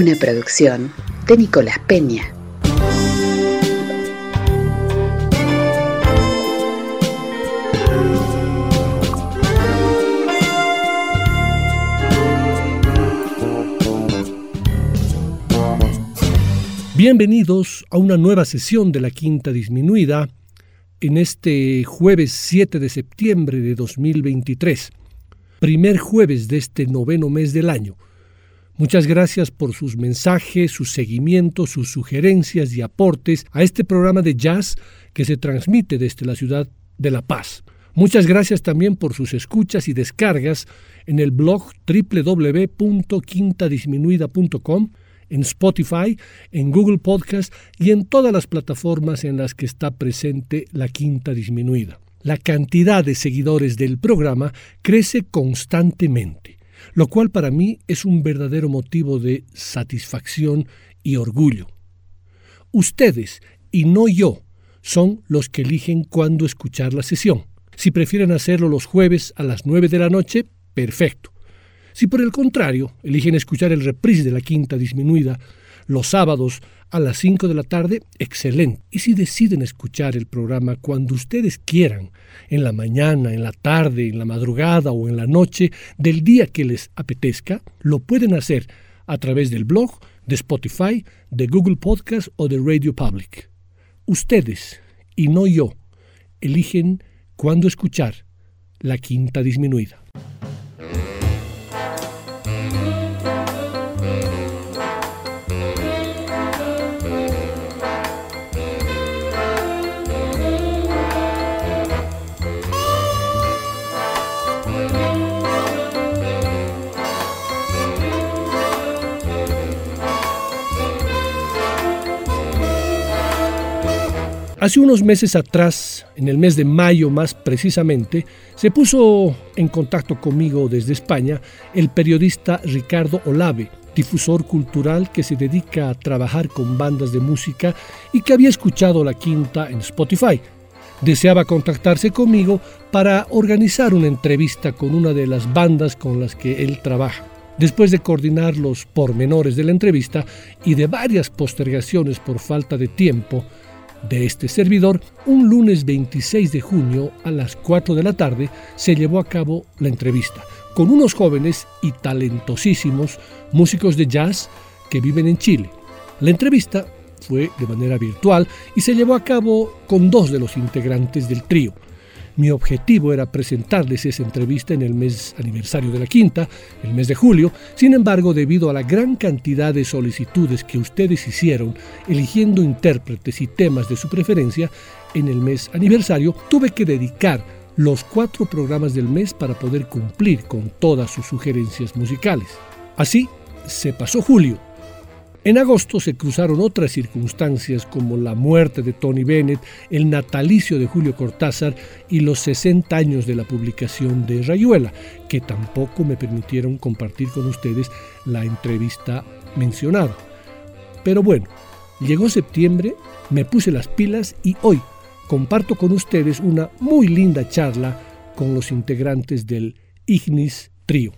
Una producción de Nicolás Peña. Bienvenidos a una nueva sesión de la Quinta Disminuida en este jueves 7 de septiembre de 2023, primer jueves de este noveno mes del año. Muchas gracias por sus mensajes, sus seguimientos, sus sugerencias y aportes a este programa de jazz que se transmite desde la ciudad de La Paz. Muchas gracias también por sus escuchas y descargas en el blog www.quintadisminuida.com en Spotify, en Google Podcast y en todas las plataformas en las que está presente la quinta disminuida. La cantidad de seguidores del programa crece constantemente, lo cual para mí es un verdadero motivo de satisfacción y orgullo. Ustedes, y no yo, son los que eligen cuándo escuchar la sesión. Si prefieren hacerlo los jueves a las 9 de la noche, perfecto. Si por el contrario eligen escuchar el reprise de la quinta disminuida los sábados a las 5 de la tarde, excelente. Y si deciden escuchar el programa cuando ustedes quieran, en la mañana, en la tarde, en la madrugada o en la noche del día que les apetezca, lo pueden hacer a través del blog, de Spotify, de Google Podcast o de Radio Public. Ustedes, y no yo, eligen cuándo escuchar la quinta disminuida. Hace unos meses atrás, en el mes de mayo más precisamente, se puso en contacto conmigo desde España el periodista Ricardo Olave, difusor cultural que se dedica a trabajar con bandas de música y que había escuchado la quinta en Spotify. Deseaba contactarse conmigo para organizar una entrevista con una de las bandas con las que él trabaja. Después de coordinar los pormenores de la entrevista y de varias postergaciones por falta de tiempo, de este servidor, un lunes 26 de junio a las 4 de la tarde se llevó a cabo la entrevista con unos jóvenes y talentosísimos músicos de jazz que viven en Chile. La entrevista fue de manera virtual y se llevó a cabo con dos de los integrantes del trío, mi objetivo era presentarles esa entrevista en el mes aniversario de la quinta, el mes de julio. Sin embargo, debido a la gran cantidad de solicitudes que ustedes hicieron eligiendo intérpretes y temas de su preferencia en el mes aniversario, tuve que dedicar los cuatro programas del mes para poder cumplir con todas sus sugerencias musicales. Así se pasó julio en agosto se cruzaron otras circunstancias como la muerte de Tony Bennett, el natalicio de Julio Cortázar y los 60 años de la publicación de Rayuela, que tampoco me permitieron compartir con ustedes la entrevista mencionada. Pero bueno, llegó septiembre, me puse las pilas y hoy comparto con ustedes una muy linda charla con los integrantes del Ignis Trio.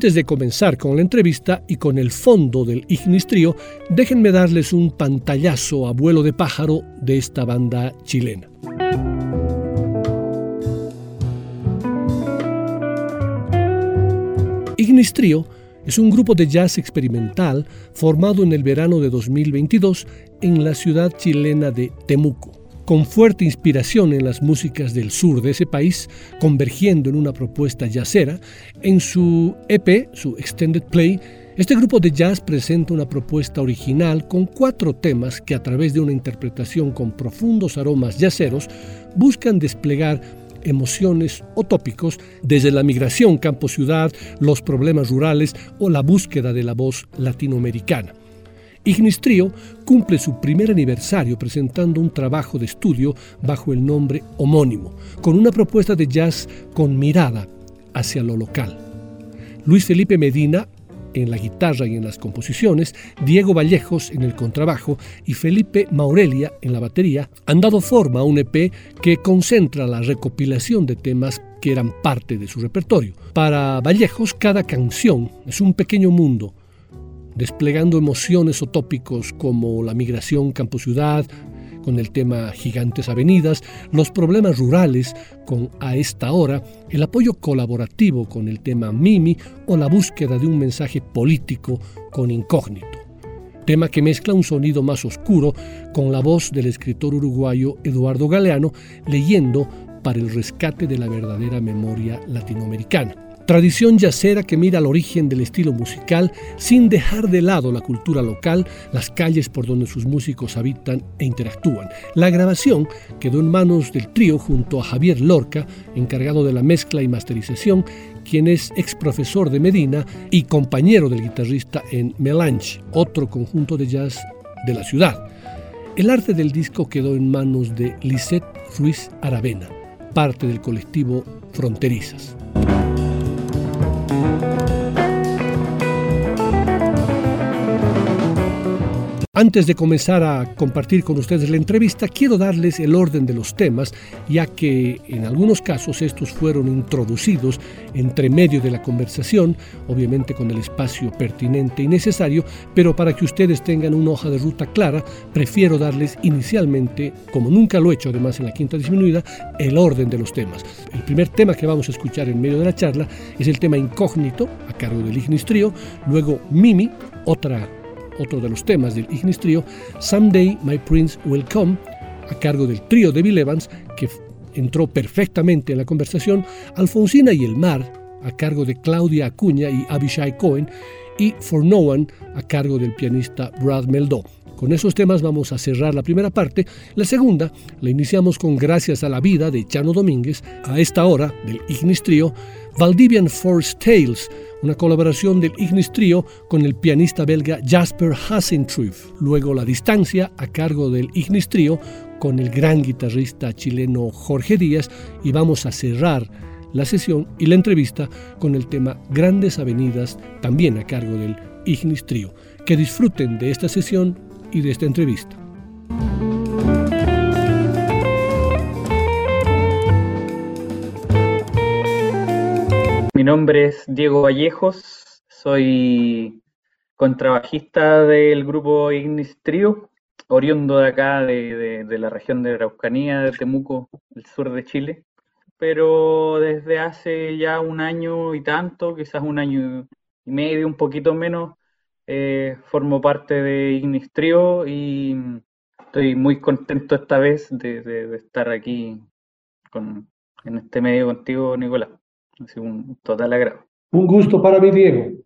Antes de comenzar con la entrevista y con el fondo del Ignis Trio, déjenme darles un pantallazo a vuelo de pájaro de esta banda chilena. Ignis Trio Es un grupo de jazz experimental formado en el verano de 2022 en la ciudad chilena de Temuco. Con fuerte inspiración en las músicas del sur de ese país, convergiendo en una propuesta jazzera, en su EP, su Extended Play, este grupo de jazz presenta una propuesta original con cuatro temas que a través de una interpretación con profundos aromas jazzeros buscan desplegar emociones o tópicos desde la migración campo-ciudad, los problemas rurales o la búsqueda de la voz latinoamericana. Ignis Trio cumple su primer aniversario presentando un trabajo de estudio bajo el nombre homónimo, con una propuesta de jazz con mirada hacia lo local. Luis Felipe Medina en la guitarra y en las composiciones, Diego Vallejos en el contrabajo y Felipe Maurelia en la batería, han dado forma a un EP que concentra la recopilación de temas que eran parte de su repertorio. Para Vallejos, cada canción es un pequeño mundo, desplegando emociones o tópicos como la migración campo-ciudad, con el tema Gigantes Avenidas, los problemas rurales con A esta hora, el apoyo colaborativo con el tema Mimi o la búsqueda de un mensaje político con Incógnito. Tema que mezcla un sonido más oscuro con la voz del escritor uruguayo Eduardo Galeano leyendo para el rescate de la verdadera memoria latinoamericana. Tradición yacera que mira al origen del estilo musical sin dejar de lado la cultura local, las calles por donde sus músicos habitan e interactúan. La grabación quedó en manos del trío junto a Javier Lorca, encargado de la mezcla y masterización, quien es ex profesor de Medina y compañero del guitarrista en Melange, otro conjunto de jazz de la ciudad. El arte del disco quedó en manos de Lisette Ruiz Aravena, parte del colectivo Fronterizas. Antes de comenzar a compartir con ustedes la entrevista, quiero darles el orden de los temas, ya que en algunos casos estos fueron introducidos entre medio de la conversación, obviamente con el espacio pertinente y necesario, pero para que ustedes tengan una hoja de ruta clara, prefiero darles inicialmente, como nunca lo he hecho además en la quinta disminuida, el orden de los temas. El primer tema que vamos a escuchar en medio de la charla es el tema incógnito, a cargo del Ignis Trio, luego Mimi, otra otro de los temas del Ignis Trio, Someday My Prince Will Come, a cargo del trío de Bill Evans, que entró perfectamente en la conversación, Alfonsina y el Mar, a cargo de Claudia Acuña y Abishai Cohen, y For No One, a cargo del pianista Brad Meldó. Con esos temas vamos a cerrar la primera parte. La segunda la iniciamos con Gracias a la Vida de Chano Domínguez, a esta hora del Ignis Trio, Valdivian Force Tales, una colaboración del Ignis Trio con el pianista belga Jasper Hassentruff. Luego La Distancia, a cargo del Ignis Trio, con el gran guitarrista chileno Jorge Díaz. Y vamos a cerrar la sesión y la entrevista con el tema Grandes Avenidas, también a cargo del Ignis Trio. Que disfruten de esta sesión y de esta entrevista. Mi nombre es Diego Vallejos, soy contrabajista del grupo Ignis Trio, oriundo de acá, de, la región de Araucanía, de Temuco, el sur de Chile. Pero desde hace ya un año y tanto, quizás un año y medio, un poquito menos, eh, formo parte de Ignis Trio y estoy muy contento esta vez de, estar aquí en este medio contigo, Nicolás un total agrado. Un gusto para mí, Diego.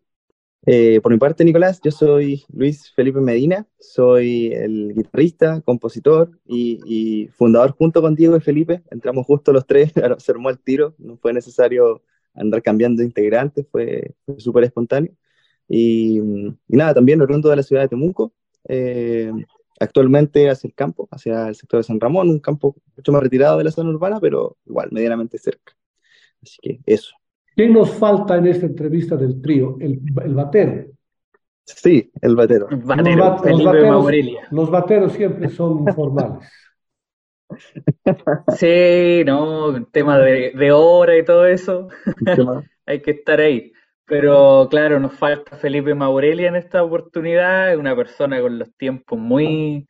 Eh, por mi parte, Nicolás, yo soy Luis Felipe Medina, soy el guitarrista, compositor y, fundador junto con Diego y Felipe. Entramos justo los tres, se armó el tiro, no fue necesario andar cambiando integrantes, fue, súper espontáneo. Y, nada, también oriundo de la ciudad de Temuco, eh, actualmente hacia el campo, hacia el sector de San Ramón, un campo mucho más retirado de la zona urbana, pero igual, medianamente cerca. Así que eso. ¿Qué nos falta en esta entrevista del trío? El, el batero. Sí, el batero. los, bateros, los bateros siempre son informales. Sí, no, tema de, de hora y todo eso. Hay que estar ahí. Pero claro, nos falta Felipe Maurelia en esta oportunidad, una persona con los tiempos muy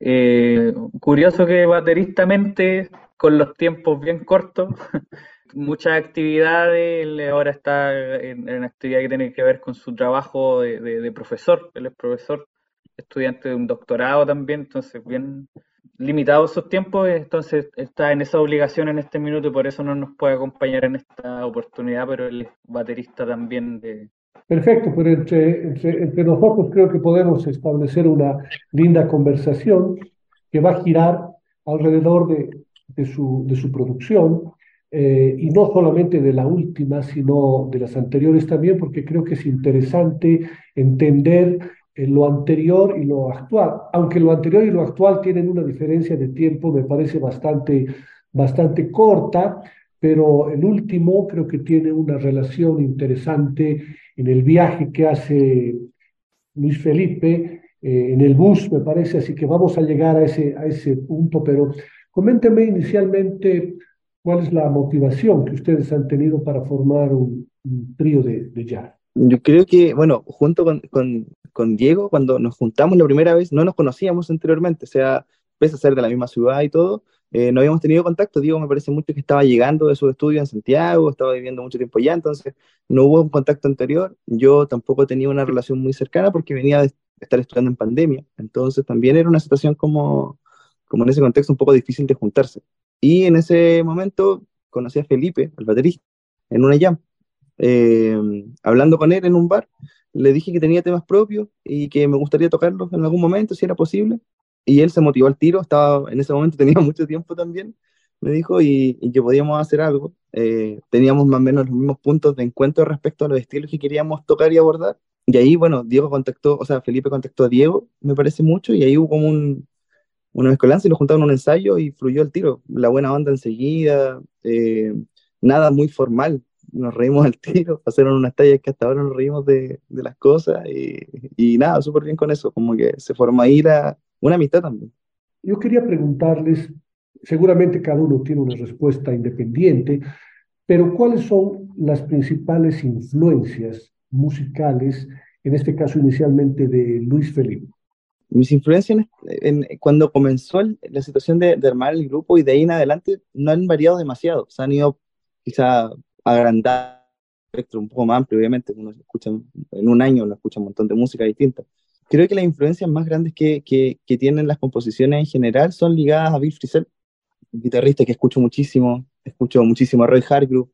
eh, curioso que bateristamente, con los tiempos bien cortos, muchas actividades, él ahora está en, en actividad que tiene que ver con su trabajo de, de, profesor, él es profesor, estudiante de un doctorado también, entonces bien limitado sus tiempos, entonces está en esa obligación en este minuto y por eso no nos puede acompañar en esta oportunidad, pero él es baterista también de... Perfecto, pero entre, entre, entre nosotros creo que podemos establecer una linda conversación que va a girar alrededor de, de, su, de su producción eh, y no solamente de la última, sino de las anteriores también, porque creo que es interesante entender eh, lo anterior y lo actual. Aunque lo anterior y lo actual tienen una diferencia de tiempo, me parece bastante, bastante corta, pero el último creo que tiene una relación interesante en el viaje que hace Luis Felipe eh, en el bus, me parece, así que vamos a llegar a ese, a ese punto, pero coménteme inicialmente ¿Cuál es la motivación que ustedes han tenido para formar un, trío de, de, jazz? Yo creo que, bueno, junto con, con, con, Diego, cuando nos juntamos la primera vez, no nos conocíamos anteriormente, o sea, pese a ser de la misma ciudad y todo, eh, no habíamos tenido contacto. Diego me parece mucho que estaba llegando de su estudio en Santiago, estaba viviendo mucho tiempo allá, entonces no hubo un contacto anterior. Yo tampoco tenía una relación muy cercana porque venía de estar estudiando en pandemia, entonces también era una situación como, como en ese contexto un poco difícil de juntarse. Y en ese momento conocí a Felipe, el baterista, en una jam. Eh, hablando con él en un bar, le dije que tenía temas propios y que me gustaría tocarlos en algún momento, si era posible. Y él se motivó al tiro, estaba, en ese momento tenía mucho tiempo también, me dijo, y, que podíamos hacer algo. Eh, teníamos más o menos los mismos puntos de encuentro respecto a los estilos que queríamos tocar y abordar. Y ahí, bueno, Diego contactó, o sea, Felipe contactó a Diego, me parece mucho, y ahí hubo como un, una mezcolanza y lo juntaron en un ensayo y fluyó el tiro. La buena onda enseguida, eh, nada muy formal. Nos reímos al tiro, pasaron unas tallas que hasta ahora nos reímos de, de las cosas y, y nada, súper bien con eso, como que se forma ahí una amistad también. Yo quería preguntarles, seguramente cada uno tiene una respuesta independiente, pero ¿cuáles son las principales influencias musicales, en este caso inicialmente de Luis Felipe? Mis influencias en, cuando comenzó la situación de, armar el grupo y de ahí en adelante no han variado demasiado, se han ido quizá agrandando el espectro un poco más amplio, obviamente, uno escucha en un año uno escucha un montón de música distinta. Creo que las influencias más grandes que, que, que tienen las composiciones en general son ligadas a Bill Frisell, un guitarrista que escucho muchísimo, escucho muchísimo a Roy Hargrove.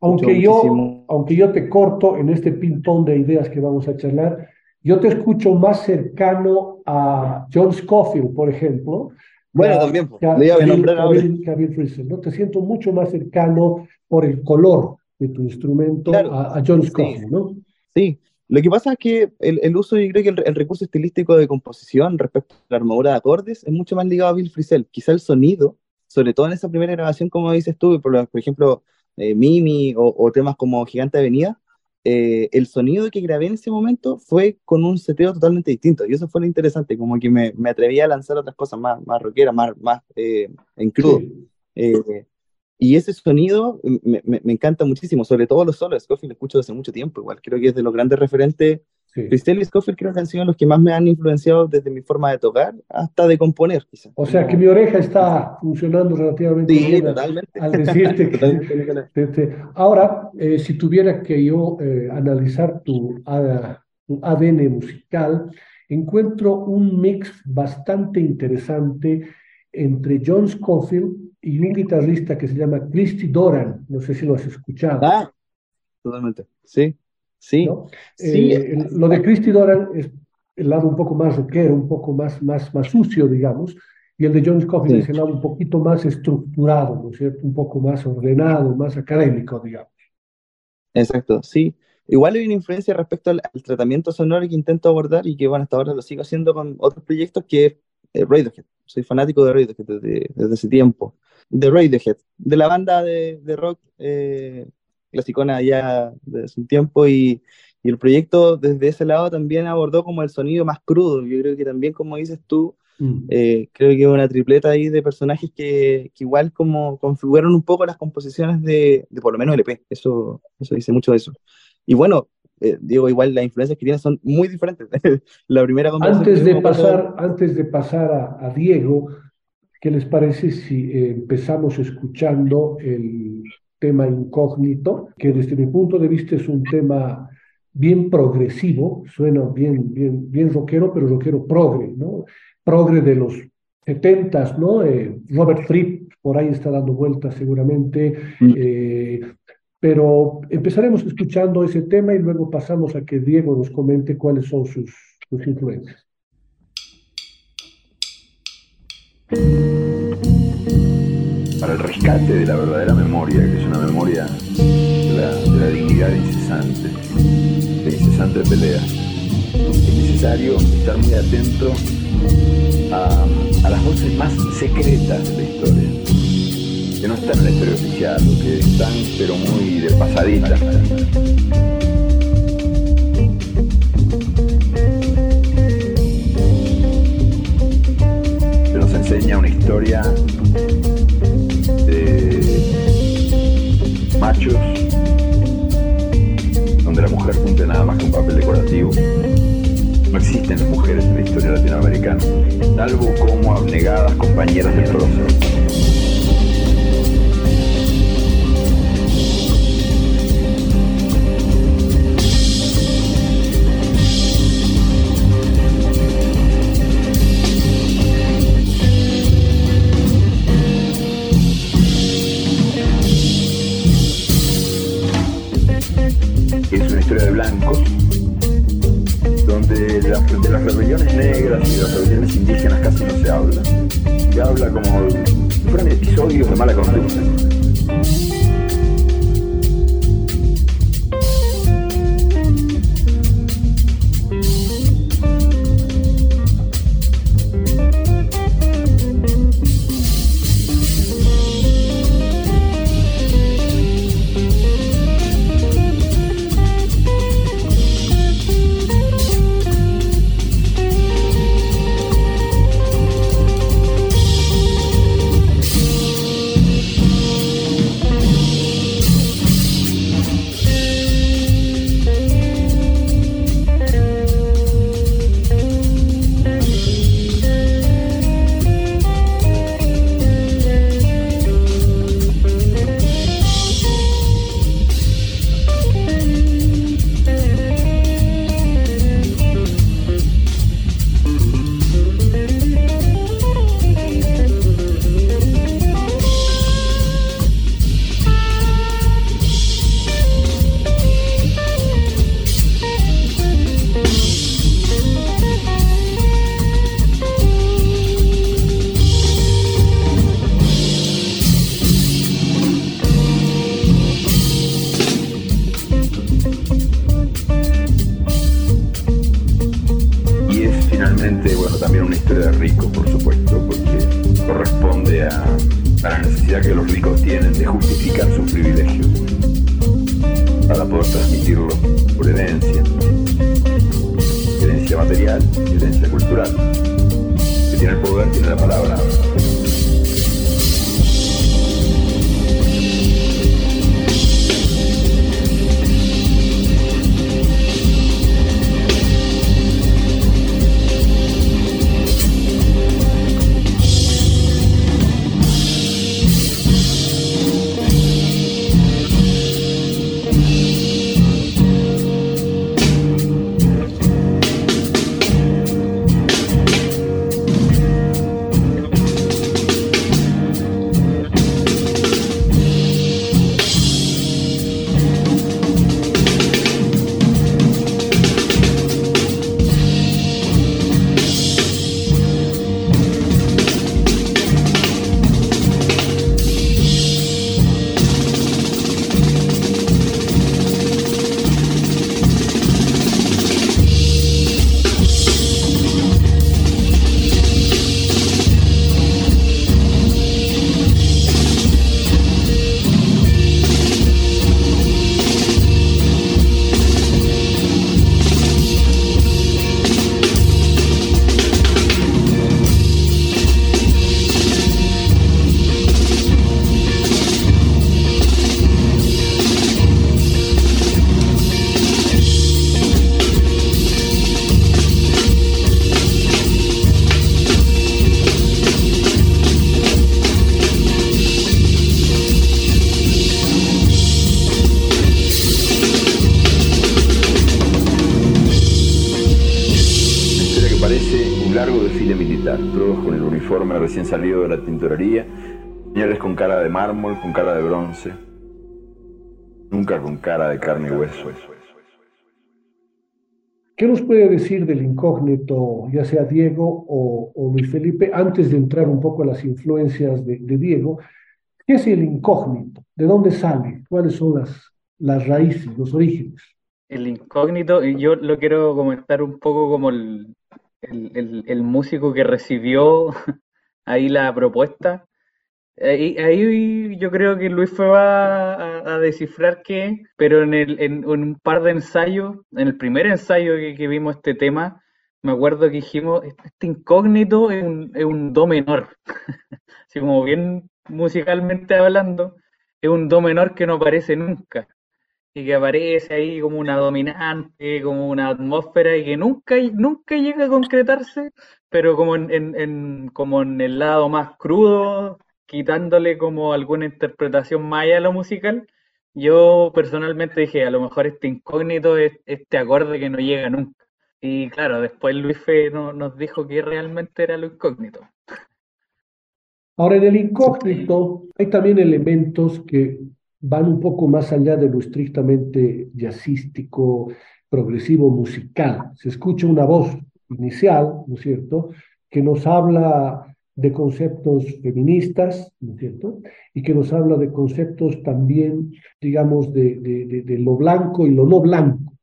Aunque yo, aunque yo te corto en este ping-pong de ideas que vamos a charlar, yo te escucho más cercano a John Scofield, por ejemplo. Bueno, también, que a, Bill, ¿no? Te siento mucho más cercano por el color de tu instrumento a, John Scofield, ¿no? Sí, lo que pasa es que el, el uso, yo creo que el, recurso estilístico de composición respecto a la armadura de acordes es mucho más ligado a Bill Frisell. Quizá el sonido, sobre todo en esa primera grabación, como dices tú, por, por ejemplo, eh, Mimi o, o, temas como Gigante Avenida, eh, el sonido que grabé en ese momento fue con un seteo totalmente distinto. Y eso fue lo interesante, como que me, me atreví a lanzar otras cosas más, más rockeras, más, más eh, en crudo. Eh, y ese sonido me, me, me, encanta muchísimo, sobre todo los solos. Scofield lo escucho desde mucho tiempo, igual. Creo que es de los grandes referentes Sí. y Scofield creo que han sido los que más me han influenciado desde mi forma de tocar hasta de componer, quizás. O sea, que mi oreja está funcionando relativamente sí, bien totalmente. al decirte que... Ahora, eh, si tuviera que yo eh, analizar tu, tu ADN musical, encuentro un mix bastante interesante entre John Scofield y un guitarrista que se llama Christy Doran. No sé si lo has escuchado. Ah, totalmente, sí. Sí, sí. Eh, lo de Christy Doran es el lado un poco más rockero, un poco más, más, más sucio, digamos, y el de John Scofield es el lado un poquito más estructurado, ¿no es cierto? Un poco más ordenado, más académico, digamos. Exacto, sí. Igual hay una influencia respecto al, tratamiento sonoro que intento abordar y que, bueno, hasta ahora lo sigo haciendo con otros proyectos que es eh, Radiohead. Soy fanático de Radiohead desde, desde, ese tiempo. De Radiohead, de la banda de, de rock eh, clasicona ya desde un tiempo y, y, el proyecto desde ese lado también abordó como el sonido más crudo. Yo creo que también, como dices tú, mm. eh, creo que una tripleta ahí de personajes que, que, igual como configuraron un poco las composiciones de, de por lo menos el EP. Eso, eso dice mucho de eso. Y bueno, eh, digo, igual las influencias que tiene son muy diferentes. la primera antes de pasar, antes de pasar a, a, Diego, ¿qué les parece si eh, empezamos escuchando el tema incógnito, que desde mi punto de vista es un tema bien progresivo, suena bien, bien, bien rockero, pero rockero progre, ¿no? Progre de los setentas, ¿no? Eh, Robert Fripp por ahí está dando vueltas seguramente, mm. eh, pero empezaremos escuchando ese tema y luego pasamos a que Diego nos comente cuáles son sus, sus influencias. Para el rescate de la verdadera memoria, que es una memoria de la, dignidad incesante, de incesante pelea, es necesario estar muy atento a, las voces más secretas de la historia que no están en la historia oficial, que están pero muy de pasadita. Enseña una historia machos donde la mujer cumple nada más que un papel decorativo. No existen mujeres en la historia latinoamericana, salvo como abnegadas compañeras del proceso. Recién salido de la tintorería, señores con cara de mármol, con cara de bronce, nunca con cara de carne y hueso. ¿Qué nos puede decir del incógnito, ya sea Diego o, Luis Felipe, antes de entrar un poco a las influencias de, Diego? ¿Qué es el incógnito? ¿De dónde sale? ¿Cuáles son las, las raíces, los orígenes? El incógnito, yo lo quiero comentar un poco como el, el músico que recibió ahí la propuesta. Ahí, yo creo que Luis fue a, a, descifrar qué, pero en, el, en, un par de ensayos, en el primer ensayo que, vimos este tema, me acuerdo que dijimos, este incógnito es un, es un do menor, así como bien musicalmente hablando, es un do menor que no aparece nunca, y que aparece ahí como una dominante, como una atmósfera, y que nunca, nunca llega a concretarse, pero como en, en como en el lado más crudo quitándole como alguna interpretación maya a lo musical, yo personalmente dije, a lo mejor este incógnito es este acorde que no llega nunca. Y claro, después Luis Fe nos dijo que realmente era lo incógnito. Ahora, en el incógnito hay también elementos que van un poco más allá de lo estrictamente jazzístico, progresivo, musical. Se escucha una voz inicial, ¿no es cierto?, que nos habla de conceptos feministas, ¿no es cierto? Y que nos habla de conceptos también, digamos, de, de, lo blanco y lo no blanco.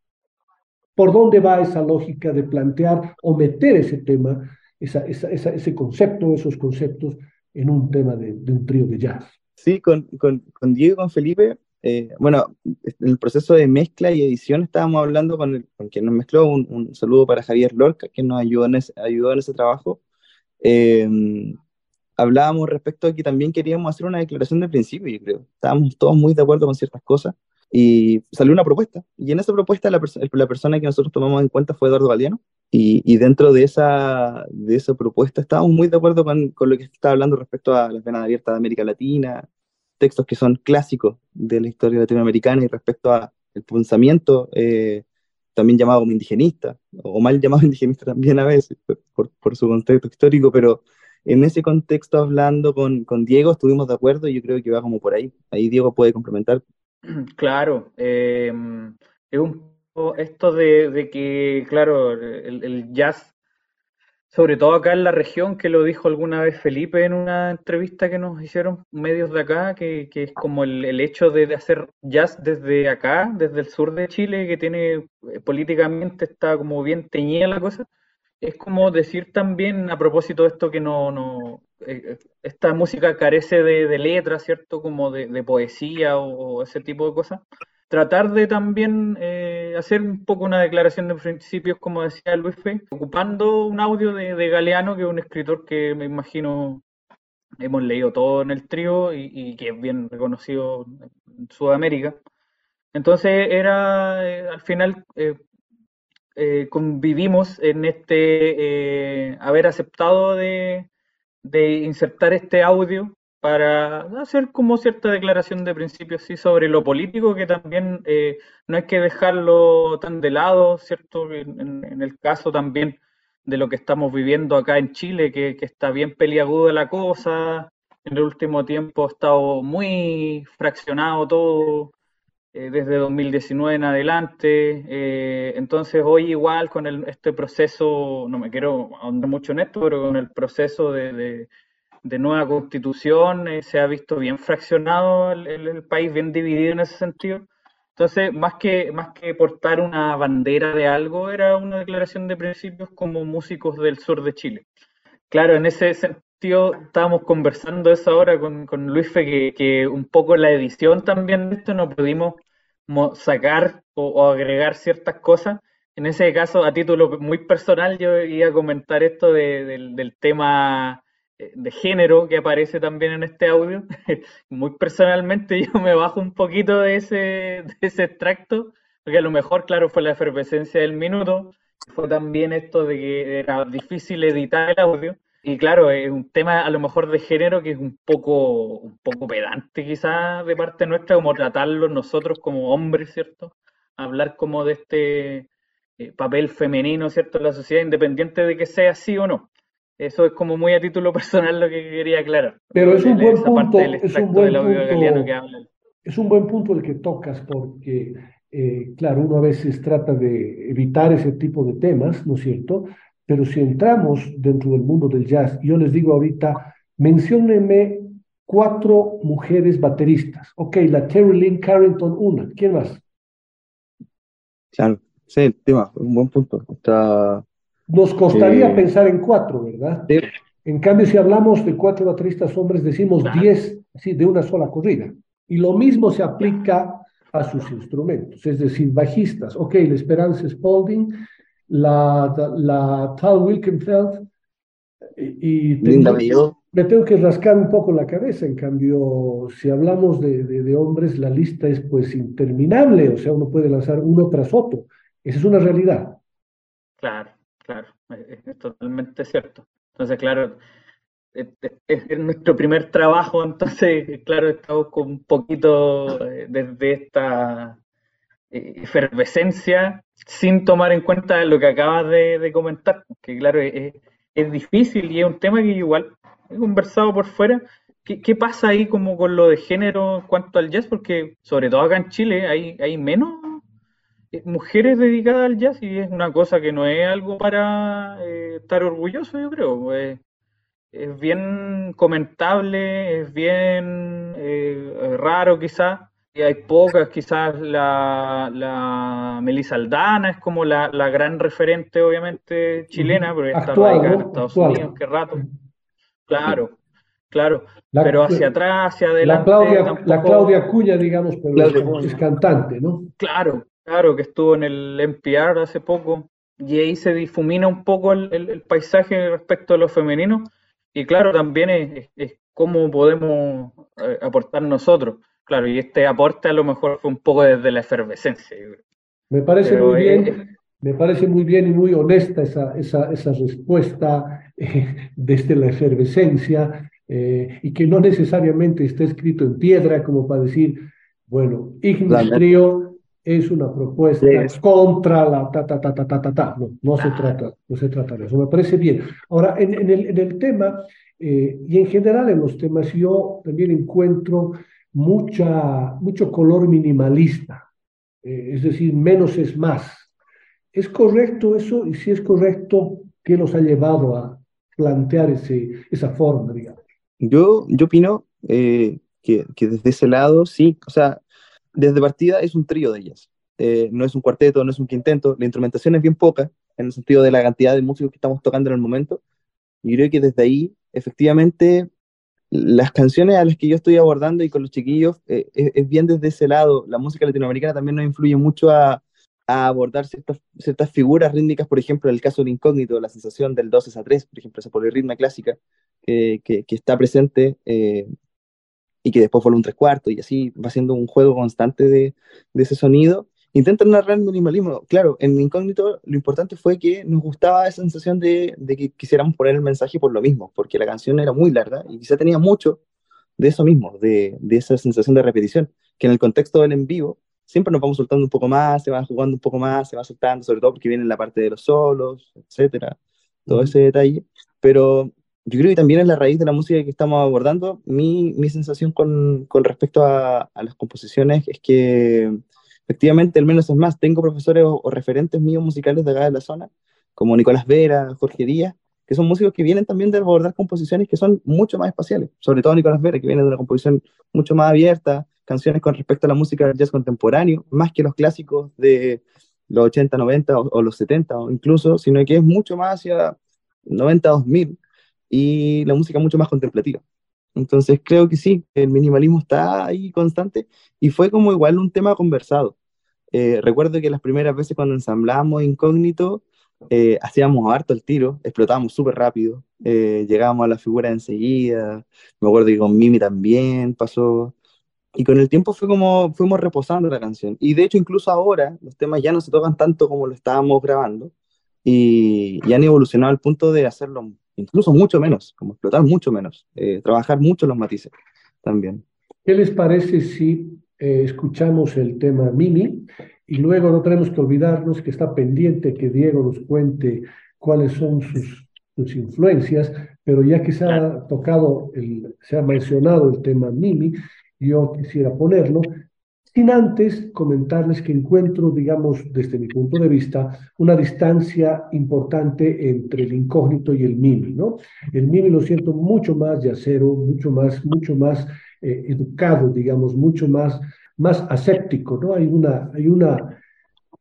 ¿Por dónde va esa lógica de plantear o meter ese tema, esa, esa, ese concepto, esos conceptos en un tema de, un trío de jazz? Sí, con, con, con Diego y con Felipe, eh, bueno, en el proceso de mezcla y edición estábamos hablando con, con quien nos mezcló, un, un, saludo para Javier Lorca, que nos ayudó en ese, ayudó en ese trabajo, eh, hablábamos respecto a que también queríamos hacer una declaración de principio, yo creo. Estábamos todos muy de acuerdo con ciertas cosas y salió una propuesta. Y en esa propuesta la, la persona que nosotros tomamos en cuenta fue Eduardo Galeano. Y, y, dentro de esa, de esa propuesta estábamos muy de acuerdo con, con lo que estaba hablando respecto a las venas abiertas de América Latina, textos que son clásicos de la historia latinoamericana y respecto a el pensamiento eh, también llamado indigenista, o mal llamado indigenista también a veces, por, su contexto histórico, pero en ese contexto hablando con, con, Diego estuvimos de acuerdo y yo creo que va como por ahí. Ahí Diego puede complementar. Claro, eh, es un esto de, de que, claro, el, jazz sobre todo acá en la región, que lo dijo alguna vez Felipe en una entrevista que nos hicieron medios de acá, que, que es como el, el hecho de, hacer jazz desde acá, desde el sur de Chile, que tiene eh, políticamente está como bien teñida la cosa. Es como decir también, a propósito de esto, que no, no eh, eh, esta música carece de, de letras, ¿cierto? Como de, de poesía o, ese tipo de cosas tratar de también hacer un poco una declaración de principios, como decía Luis Fe, ocupando un audio de, Galeano, que es un escritor que me imagino hemos leído todo en el trío y, que es bien reconocido en Sudamérica. Entonces era, eh, al final, eh, convivimos en este haber aceptado de, de insertar este audio para hacer como cierta declaración de principios sí sobre lo político, que también eh, no hay que dejarlo tan de lado, ¿cierto? En, el caso también de lo que estamos viviendo acá en Chile, que, está bien peliaguda la cosa, en el último tiempo ha estado muy fraccionado todo, eh, desde 2019 en adelante, eh, entonces hoy igual con este proceso, no me quiero ahondar mucho en esto, pero con el proceso de nueva constitución, eh, se ha visto bien fraccionado el, país, bien dividido en ese sentido. Entonces, más que, más que portar una bandera de algo, era una declaración de principios como músicos del sur de Chile. Claro, en ese sentido estábamos conversando eso ahora con, con Luis Fe, que, un poco la edición también de esto no pudimos sacar o, agregar ciertas cosas. En ese caso, a título muy personal, yo iba a comentar esto del tema de género que aparece también en este audio. Muy personalmente yo me bajo un poquito de ese, de ese extracto, porque a lo mejor, claro, fue la efervescencia del minuto, fue también esto de que era difícil editar el audio. Y claro, es un tema a lo mejor de género que es un poco, un poco pedante quizás de parte nuestra, como tratarlo nosotros como hombres, ¿cierto? Hablar como de este eh, papel femenino, ¿cierto? En la sociedad, independiente de que sea así o no. Eso es como muy a título personal lo que quería aclarar. Pero es un buen punto, es un buen punto, es un buen punto el que tocas porque, eh, claro, uno a veces trata de evitar ese tipo de temas, ¿no es cierto? Pero si entramos dentro del mundo del jazz, yo les digo ahorita, menciónenme cuatro mujeres bateristas. Ok, la Terry Lynn Carrington, una. ¿Quién más? Claro, sí, tema, un buen punto. Está, Nos costaría eh, pensar en cuatro, ¿verdad? En cambio, si hablamos de cuatro bateristas hombres, decimos diez, sí, de una sola corrida. Y lo mismo se aplica a sus instrumentos, es decir, bajistas. Ok, la Esperanza Spalding, la, la, Tal Wilkenfeld, y, Linda me tengo que rascar un poco la cabeza. En cambio, si hablamos de, de, hombres, la lista es pues interminable, o sea, uno puede lanzar uno tras otro. Esa es una realidad. Claro, claro, es, totalmente cierto. Entonces, claro, es, nuestro primer trabajo, entonces, claro, estamos con un poquito eh, desde esta eh, efervescencia, sin tomar en cuenta lo que acabas de, comentar, que claro, es, difícil y es un tema que igual he conversado por fuera. ¿Qué, ¿Qué, pasa ahí como con lo de género en cuanto al jazz? Porque sobre todo acá en Chile hay, hay menos mujeres dedicadas al jazz y es una cosa que no es algo para eh, estar orgulloso, yo creo. Es, es bien comentable, es bien eh, raro quizás. Y hay pocas, quizás la, la Melissa Aldana es como la, la gran referente, obviamente, chilena, pero está radicada en Estados Unidos, qué rato. Claro, claro. pero hacia atrás, hacia adelante. La Claudia, la Claudia Cuña, digamos, pero es, cantante, ¿no? Claro, claro, que estuvo en el NPR hace poco. Y ahí se difumina un poco el, el, paisaje respecto a lo femenino. Y claro, también es, es, cómo podemos eh, aportar nosotros. Claro, y este aporte a lo mejor fue un poco desde la efervescencia. Me parece muy bien. Me parece muy bien y muy honesta esa, esa, esa respuesta eh, desde la efervescencia eh, y que no necesariamente está escrito en piedra como para decir, bueno, Ignis Trio es una propuesta contra la ta, ta, ta, ta, ta, ta, ta. No, no se trata, no se trata de eso. Me parece bien. Ahora, en, en, el, en el, tema eh, y en general en los temas, yo también encuentro mucha, mucho color minimalista, es decir, menos es más. ¿Es correcto eso? Y si es correcto, ¿qué nos ha llevado a plantear ese, esa forma, digamos? Yo, yo opino eh, que, que, desde ese lado, sí, o sea, desde partida es un trío de ellas. Eh, no es un cuarteto, no es un quinteto, la instrumentación es bien poca, en el sentido de la cantidad de músicos que estamos tocando en el momento. Y creo que desde ahí, efectivamente, las canciones a las que yo estoy abordando y con los chiquillos, eh, es, es, bien desde ese lado. La música latinoamericana también nos influye mucho a, a abordar ciertas, ciertas figuras rítmicas, por ejemplo, en el caso de Incógnito, la sensación del 2 a 3, por ejemplo, esa polirritma clásica que, que, está presente eh, y que después vuelve un tres cuartos y así va siendo un juego constante de, de ese sonido. Intentan narrar minimalismo. Claro, en Incógnito lo importante fue que nos gustaba esa sensación de, de que quisiéramos poner el mensaje por lo mismo, porque la canción era muy larga y quizá tenía mucho de eso mismo, de, de esa sensación de repetición, que en el contexto del en vivo siempre nos vamos soltando un poco más, se va jugando un poco más, se va soltando, sobre todo porque viene la parte de los solos, etcétera, todo ese detalle. Pero yo creo que también es la raíz de la música que estamos abordando. Mi, mi sensación con, con respecto a, a, las composiciones es que efectivamente, al menos es más, tengo profesores o, o, referentes míos musicales de acá de la zona, como Nicolás Vera, Jorge Díaz, que son músicos que vienen también de abordar composiciones que son mucho más espaciales, sobre todo Nicolás Vera, que viene de una composición mucho más abierta, canciones con respecto a la música del jazz contemporáneo, más que los clásicos de los 80, 90 o, o los 70 o incluso, sino que es mucho más hacia 90, 2000 y la música mucho más contemplativa. Entonces creo que sí, el minimalismo está ahí constante y fue como igual un tema conversado. Eh, recuerdo que las primeras veces cuando ensamblamos Incógnito, eh, hacíamos harto el tiro, explotábamos súper rápido, eh, llegábamos a la figura enseguida, me acuerdo que con Mimi también pasó, y con el tiempo fue como fuimos reposando la canción. Y de hecho, incluso ahora los temas ya no se tocan tanto como lo estábamos grabando y, y han evolucionado al punto de hacerlo incluso mucho menos, como explotar mucho menos, eh, trabajar mucho los matices también. ¿Qué les parece si eh, escuchamos el tema Mimi y luego no tenemos que olvidarnos que está pendiente que Diego nos cuente cuáles son sus sus influencias, pero ya que se ha tocado, el, se ha mencionado el tema Mimi, yo quisiera ponerlo, sin antes comentarles que encuentro, digamos, desde mi punto de vista, una distancia importante entre el incógnito y el Mimi, ¿no? El Mimi lo siento mucho más yacero, mucho más, mucho más eh, educado, digamos, mucho más, más aséptico, ¿no? Hay una, hay una,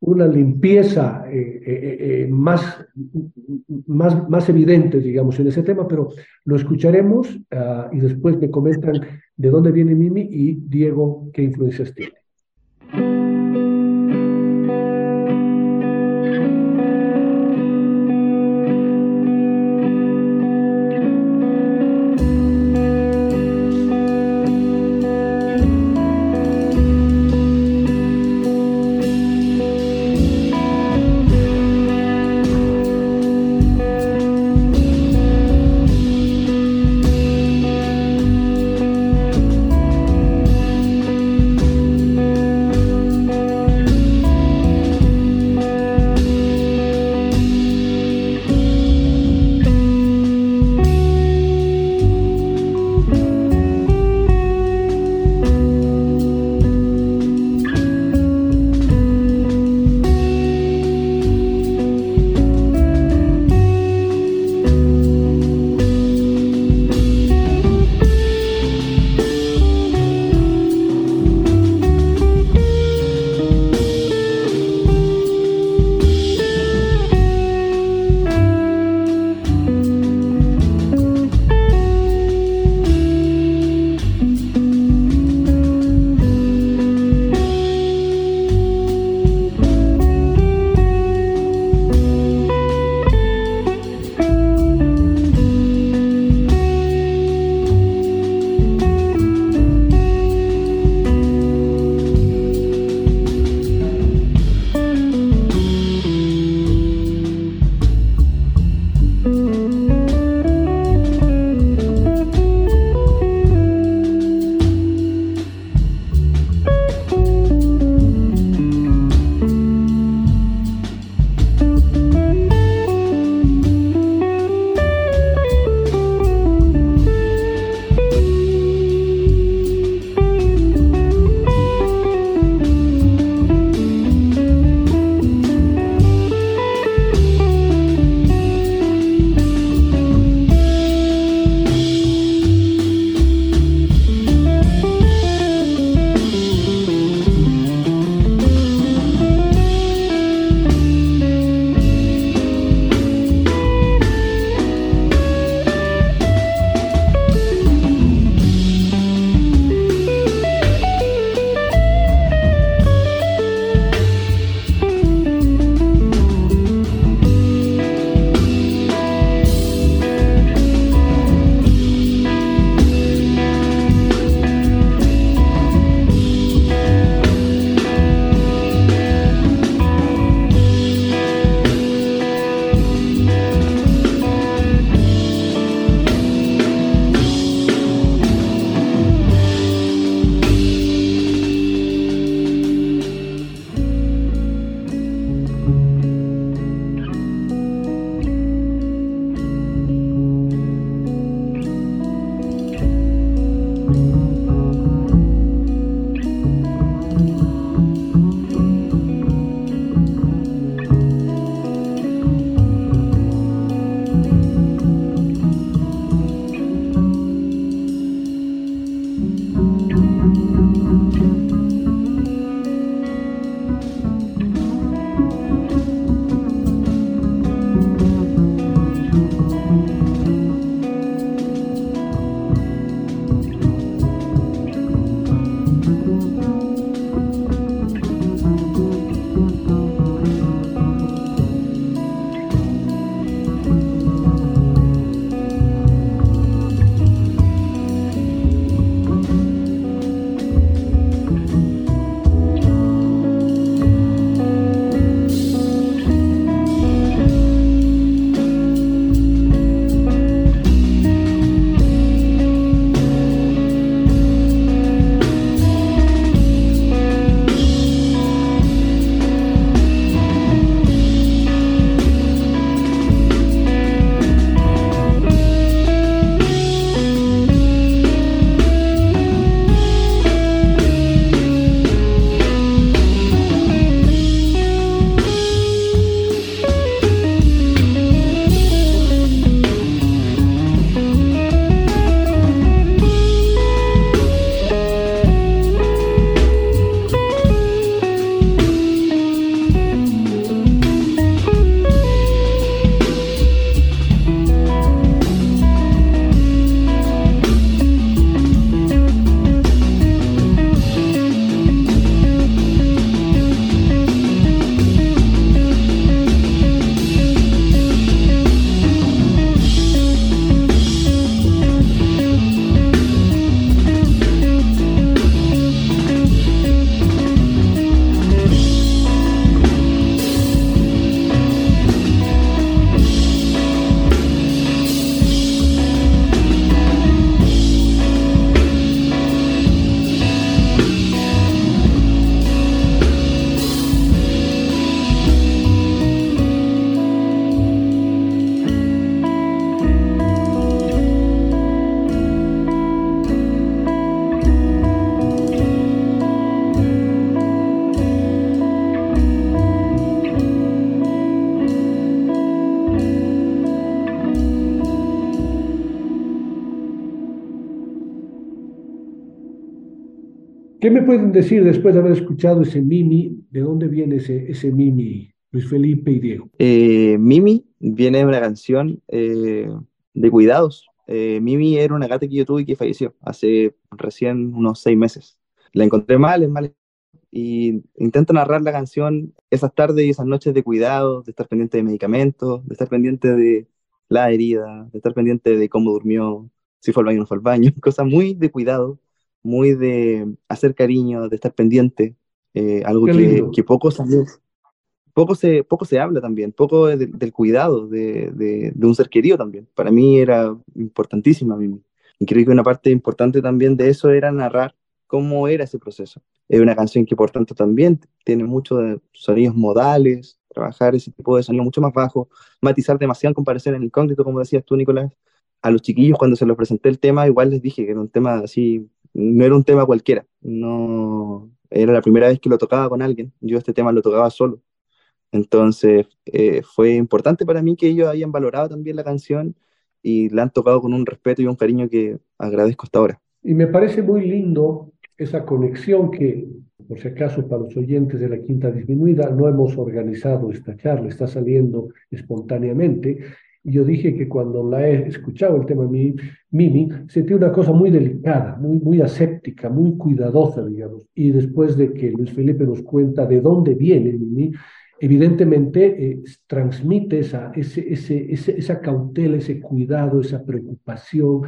una limpieza eh, eh, más, más, más evidente, digamos, en ese tema, pero lo escucharemos ah, y después me comentan de dónde viene Mimi y Diego qué influencias tiene. ¿Qué me pueden decir después de haber escuchado ese Mimi? ¿De dónde viene ese, ese Mimi, Luis Felipe y Diego? Eh, Mimi viene de una canción eh, de cuidados. Eh, Mimi era una gata que yo tuve y que falleció hace recién unos seis meses. La encontré mal, es mal. Y intento narrar la canción esas tardes y esas noches de cuidado, de estar pendiente de medicamentos, de estar pendiente de la herida, de estar pendiente de cómo durmió, si fue al baño o no fue al baño, cosas muy de cuidado, muy de hacer cariño, de estar pendiente, eh, algo que, que, poco salió, poco se, poco se habla también, poco de, del cuidado de, de, de, un ser querido también. Para mí era importantísima. Y creo que una parte importante también de eso era narrar cómo era ese proceso. Es una canción que por tanto también tiene muchos sonidos modales, trabajar ese tipo de sonido mucho más bajo, matizar demasiado en comparación en incógnito, como decías tú, Nicolás. A los chiquillos cuando se los presenté el tema, igual les dije que era un tema así, no era un tema cualquiera, no era la primera vez que lo tocaba con alguien, yo este tema lo tocaba solo, entonces, eh, fue importante para mí que ellos hayan valorado también la canción y la han tocado con un respeto y un cariño que agradezco hasta ahora. Y me parece muy lindo esa conexión que, por si acaso, para los oyentes de la Quinta Disminuida, no hemos organizado esta charla, está saliendo espontáneamente. Yo dije que cuando la he escuchado el tema Mimi, sentí una cosa muy delicada, muy, muy aséptica, muy cuidadosa, digamos. Y después de que Luis Felipe nos cuenta de dónde viene Mimi, evidentemente eh, transmite esa, ese, ese, esa cautela, ese cuidado, esa preocupación,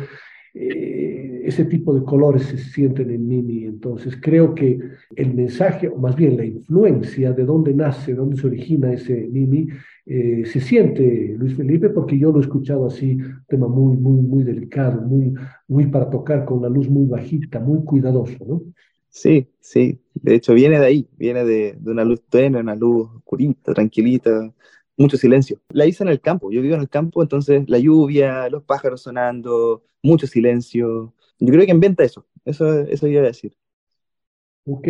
eh, ese tipo de colores se sienten en Mimi. Entonces creo que el mensaje, o más bien la influencia de dónde nace, de dónde se origina ese Mimi, eh, se siente, Luis Felipe, porque yo lo he escuchado así, tema muy, muy, muy delicado, muy, muy para tocar con la luz muy bajita, muy cuidadoso, ¿no? Sí, sí. De hecho, viene de ahí, viene de, de, una luz tenue, una luz oscurita, tranquilita, mucho silencio. La hice en el campo, yo vivo en el campo, entonces la lluvia, los pájaros sonando, mucho silencio. Yo creo que inventa eso, eso, eso iba a decir. Ok,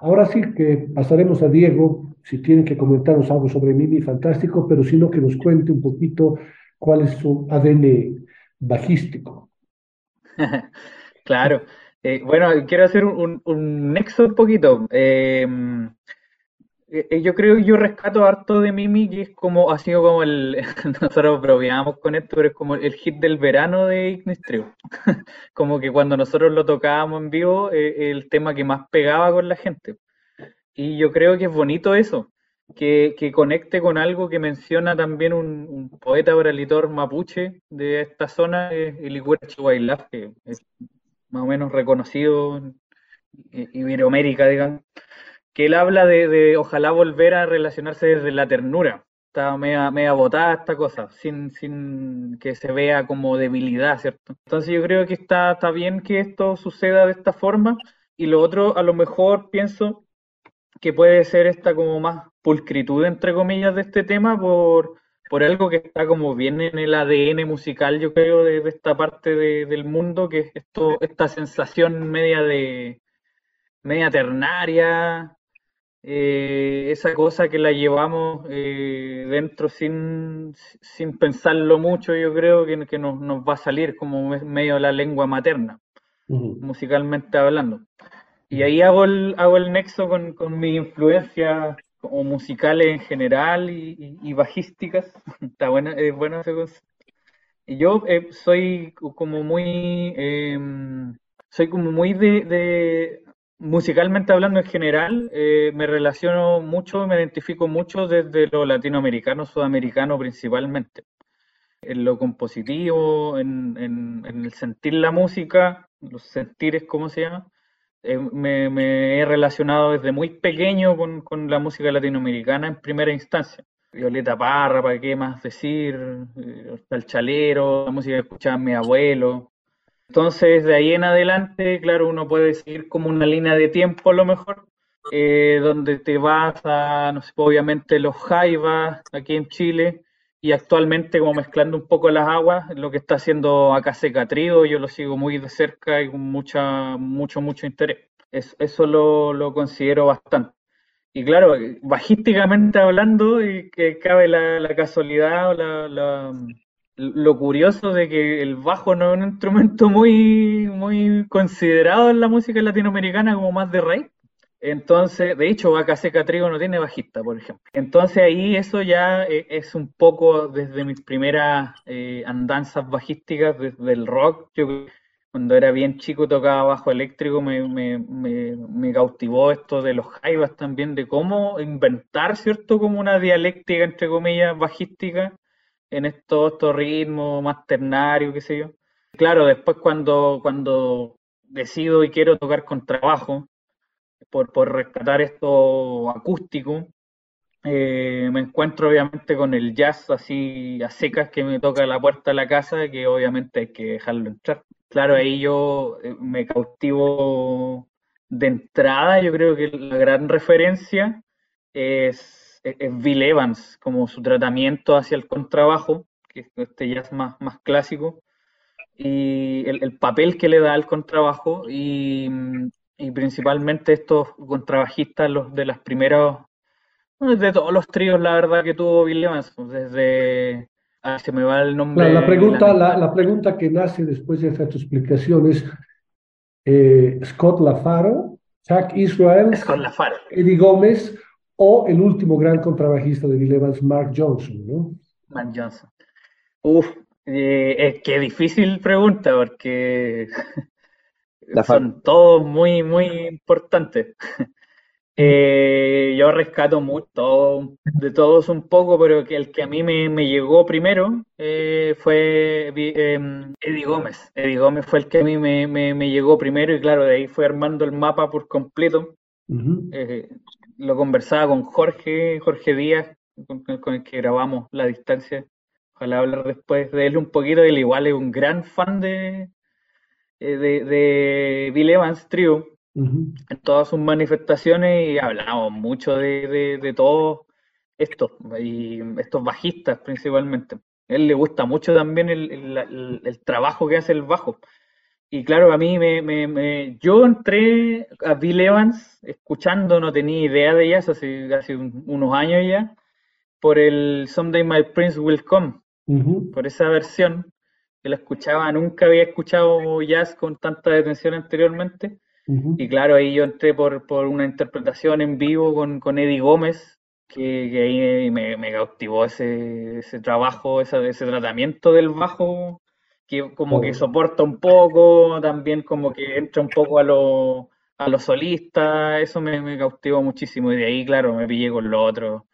ahora sí que pasaremos a Diego, si tienen que comentarnos algo sobre Mimi, fantástico, pero si no, que nos cuente un poquito cuál es su ADN bajístico. claro. Eh, bueno, quiero hacer un, un, nexo un poquito. Em, eh, yo creo que yo rescato harto de Mimi, que es como, ha sido como el, nosotros bromeamos con esto, pero es como el hit del verano de Ignis Trio. como que cuando nosotros lo tocábamos en vivo, eh, el tema que más pegaba con la gente. Y yo creo que es bonito eso, que, que conecte con algo que menciona también un, un poeta oralitor mapuche de esta zona, el Iguera Chihuahua, que es más o menos reconocido Iberoamérica, digamos, que él habla de, ojalá volver a relacionarse desde la ternura. Está media, media botada esta cosa, sin, sin que se vea como debilidad, ¿cierto? Entonces yo creo que está, está bien que esto suceda de esta forma. Y lo otro, a lo mejor pienso que puede ser esta como más pulcritud, entre comillas, de este tema por, por algo que está como bien en el ADN musical, yo creo, de, esta parte de, del mundo, que es esto, esta sensación media de media ternaria, eh, esa cosa que la llevamos eh, dentro sin, sin pensarlo mucho, yo creo que, que nos, nos, va a salir como medio la lengua materna, uh -huh. musicalmente hablando. Y ahí hago el, hago el nexo con, con mi influencia como musicales en general y, y, y bajísticas. Está buena, es buena esa cosa. Y yo eh, soy como muy, eh, soy como muy de, de, musicalmente hablando en general, eh, me relaciono mucho, me identifico mucho desde lo latinoamericano, sudamericano principalmente. En lo compositivo, en, en, el sentir la música, los sentires, ¿cómo se llama? Eh, me, me, he relacionado desde muy pequeño con, con, la música latinoamericana en primera instancia. Violeta Parra, ¿para qué más decir? Eh, el chalero, la música que escuchaba mi abuelo. Entonces, de ahí en adelante, claro, uno puede seguir como una línea de tiempo a lo mejor, eh, donde te vas a, no sé, obviamente los jaivas aquí en Chile, y actualmente como mezclando un poco las aguas, lo que está haciendo acá Seca Trío, yo lo sigo muy de cerca y con mucha, mucho, mucho interés. Es, eso lo, considero bastante. Y claro, bajísticamente hablando, y que cabe la, casualidad o la, lo curioso de que el bajo no es un instrumento muy, muy considerado en la música latinoamericana como más de raíz. Entonces, de hecho, Vaca Seca Trigo no tiene bajista, por ejemplo. Entonces ahí eso ya eh, es un poco desde mis primeras eh, andanzas bajísticas, desde el rock. Yo cuando era bien chico tocaba bajo eléctrico, me, me, me, cautivó esto de los jaivas también, de cómo inventar, ¿cierto? Como una dialéctica, entre comillas, bajística en estos, ritmos más ternarios, qué sé yo. Claro, después cuando, cuando decido y quiero tocar con trabajo, por, por rescatar esto acústico. Eh, me encuentro obviamente con el jazz así a secas que me toca la puerta de la casa, que obviamente hay que dejarlo entrar. Claro, ahí yo eh, me cautivo de entrada, yo creo que la gran referencia es, Bill Evans, como su tratamiento hacia el contrabajo, que es este jazz más, más clásico, y el, el papel que le da al contrabajo, y, y principalmente estos contrabajistas, los de las primeras, de todos los tríos, la verdad, que tuvo Bill Evans, pues, desde, ah, se me va el nombre. La, pregunta, la, pregunta que nace después de esta explicación es, eh, Scott LaFaro, Chuck Israel, Eddie Gómez, o el último gran contrabajista de Bill Evans, Mark Johnson, ¿no? Mark Johnson. Uf, eh, es que difícil pregunta, porque son todos muy, muy importantes. Eh, yo rescato mucho, de todos un poco, pero que el que a mí me, llegó primero eh, fue em, Eddie Gómez. Eddie Gómez fue el que a mí me, llegó primero y claro, de ahí fue armando el mapa por completo. Eh, lo conversaba con Jorge, Jorge Díaz, con, el que grabamos La Distancia. Ojalá hablar después de él un poquito. Él igual es un gran fan de, eh, de, Bill Evans Trio en todas sus manifestaciones y hablamos mucho de, de, todo esto, y estos bajistas principalmente. A él le gusta mucho también el, trabajo que hace el bajo. Y claro, a mí me, me, yo entré a Bill Evans escuchando, no tenía idea de ellas hace, hace unos años ya, por el Someday My Prince Will Come, por esa versión que la escuchaba, nunca había escuchado jazz con tanta detención anteriormente. Y claro, ahí yo entré por, por una interpretación en vivo con, con Eddie Gómez, que, ahí me, me, cautivó ese, ese trabajo, ese, ese, tratamiento del bajo, que como que oh. soporta un poco, también como que entra un poco a lo, a los solistas, eso me, me cautivó muchísimo. Y de ahí, claro, me pillé con lo otro.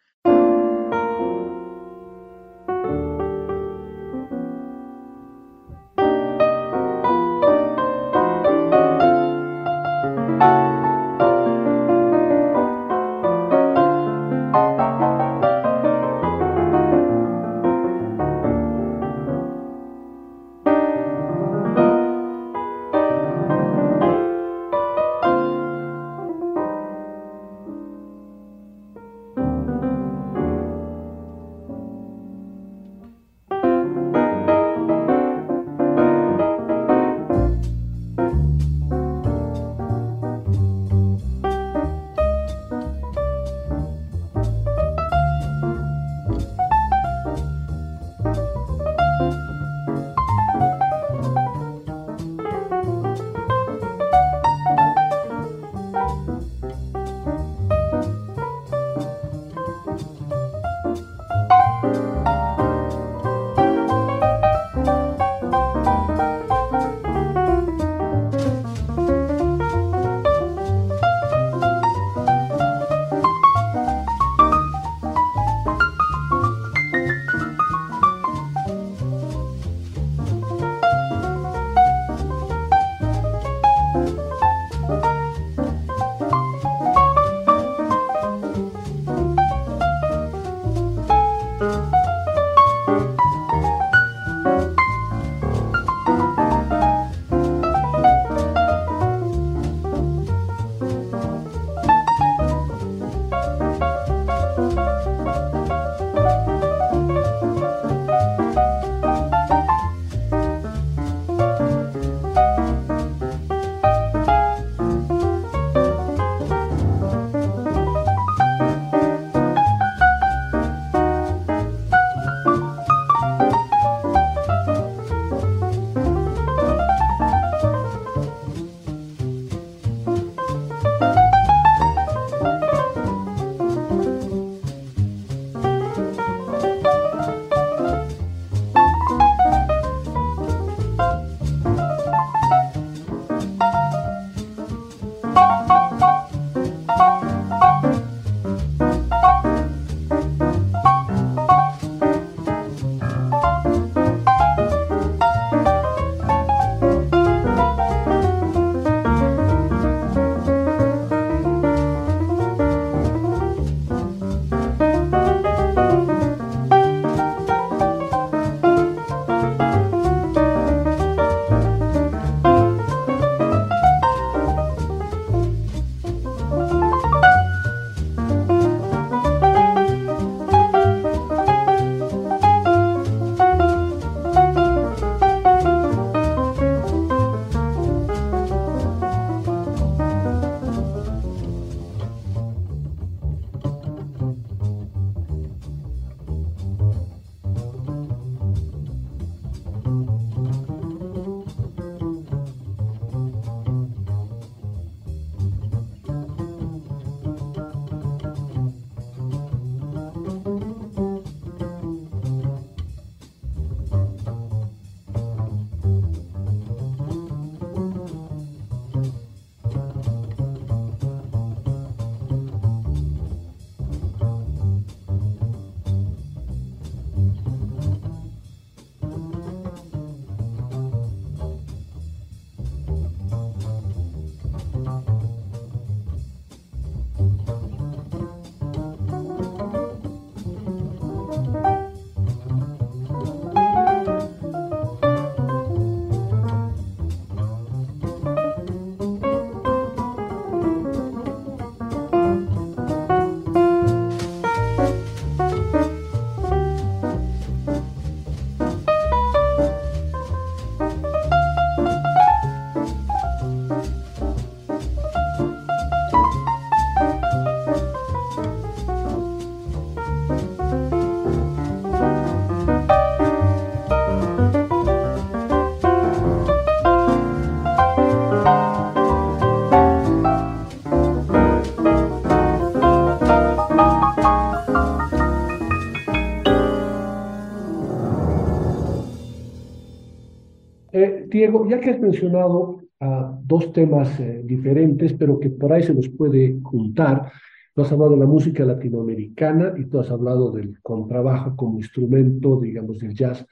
Diego, ya que has mencionado a dos temas eh, diferentes, pero que por ahí se los puede juntar, tú has hablado de la música latinoamericana y tú has hablado del contrabajo como instrumento, digamos, del jazz.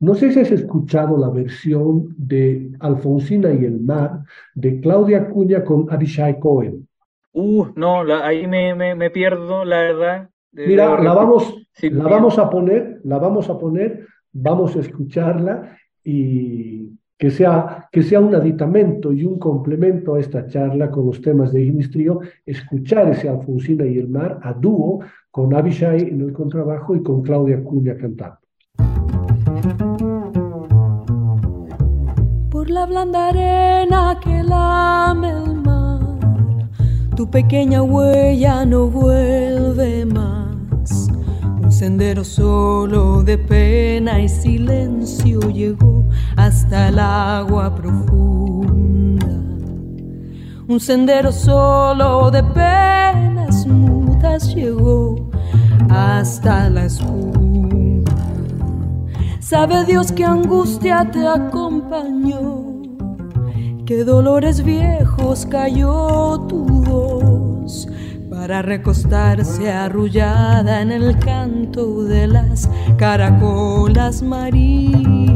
No sé si has escuchado la versión de Alfonsina y el mar de Claudia Cuña con Abishai Cohen. Uh, no, ahí me, me, pierdo, la verdad. Mira, la vamos, la vamos a poner, la vamos a poner, vamos a escucharla y que sea, que sea un aditamento y un complemento a esta charla con los temas de Ignis escuchar ese Alfonsina y el mar a dúo con Abishai en el contrabajo y con Claudia Cuña cantando. Por la blanda arena que lame el mar, tu pequeña huella no vuelve más. Un sendero solo de pena y silencio llegó hasta el agua profunda. Un sendero solo de penas mudas llegó hasta la espuma. Sabe Dios que angustia te acompañó, que dolores viejos cayó tu voz para recostarse arrullada en el canto de las caracolas marinas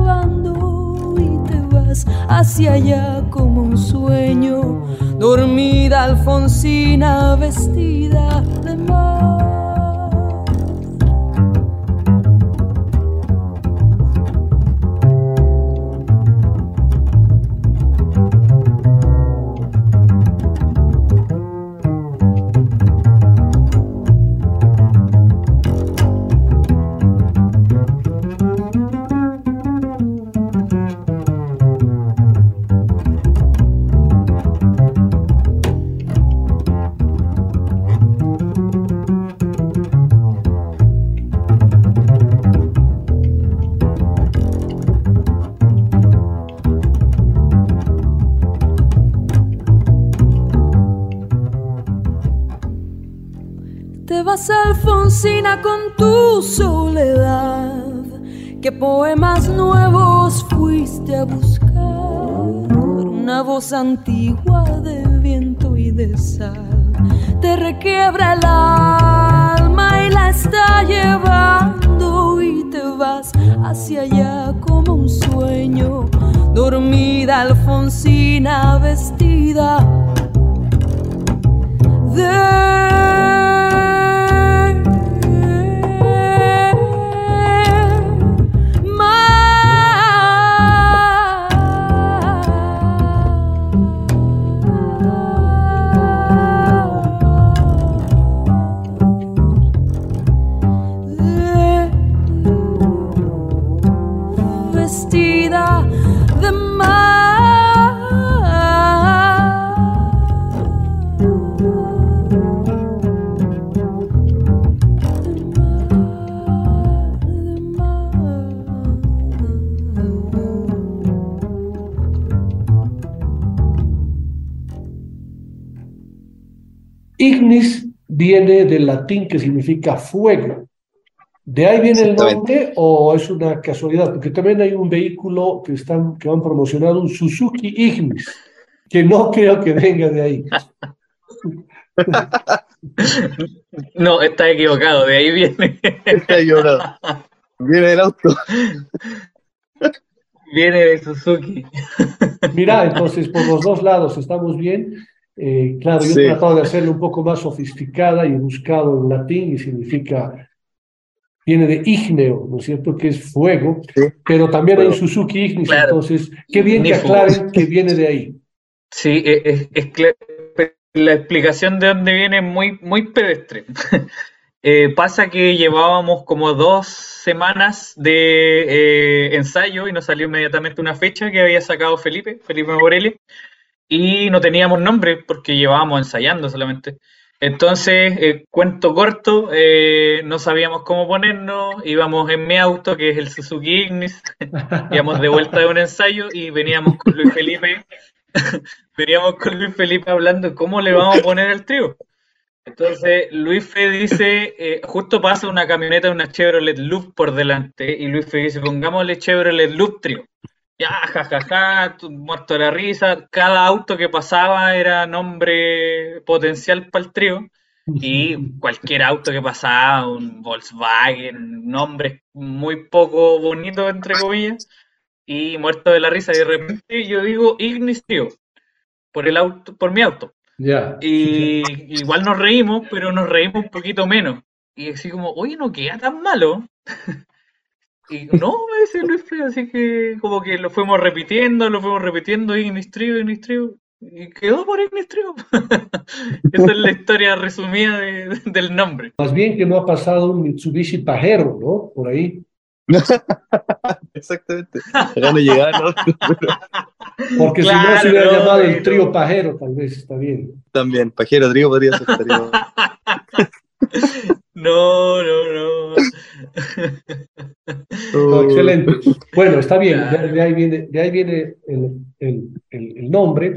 hacia allá como un sueño, dormida Alfonsina vestida de mar. Alfonsina con tu soledad. ¿Qué poemas nuevos fuiste a buscar? Una voz antigua de viento y de sal te requiebra el alma y la está llevando y te vas hacia allá como un sueño. Dormida Alfonsina vestida de viene del latín que significa fuego. ¿De ahí viene el nombre o es una casualidad? Porque también hay un vehículo que, están, que han promocionado, un Suzuki Ignis, que no creo que venga de ahí. No, está equivocado, de ahí viene. Está equivocado. Viene del auto. Viene de Suzuki. Mira, entonces por los dos lados estamos bien. Eh, claro, yo he tratado de hacerlo un poco más sofisticada y he buscado en latín y significa, viene de igneo, ¿no es cierto? Que es fuego, pero también hay Suzuki Ignis, entonces, qué bien que aclaren que viene de ahí. Sí, es, es, la explicación de dónde viene es muy, muy pedestre. Eh, pasa que llevábamos como dos semanas de eh, ensayo y nos salió inmediatamente una fecha que había sacado Felipe, Felipe Morelli, y no teníamos nombre porque llevábamos ensayando solamente. Entonces, eh, cuento corto, eh, no sabíamos cómo ponernos, íbamos en mi auto, que es el Suzuki Ignis, íbamos de vuelta de un ensayo y veníamos con Luis Felipe, veníamos con Luis Felipe hablando cómo le vamos a poner el trío. Entonces, Luis Fe dice, eh, justo pasa una camioneta de una Chevrolet Loop por delante, y Luis Fe dice, pongámosle Chevrolet Loop trío ya, jajaja, muerto de la risa. Cada auto que pasaba era nombre potencial para el trío. Y cualquier auto que pasaba, un Volkswagen, nombre muy poco bonito, entre comillas, y muerto de la risa. Y de repente yo digo Ignis Trío, por el auto, por mi auto. Ya. Y igual nos reímos, pero nos reímos un poquito menos. Y así como, oye, no queda tan malo. Y no, ese Luis Feo, así que como que lo fuimos repitiendo, lo fuimos repitiendo, Ignis Trio, Ignis Trio, y quedó por Ignis Trio. Esa es la historia resumida del nombre. Más bien que no ha pasado un Mitsubishi pajero, ¿no? Por ahí. Exactamente. Ya no llegaron. Porque si no se hubiera llamado el trío pajero, tal vez está bien. También, pajero trío podría ser. No, no, no. excelente. Bueno, está bien. De, ahí viene, de ahí viene el, el, el, el nombre.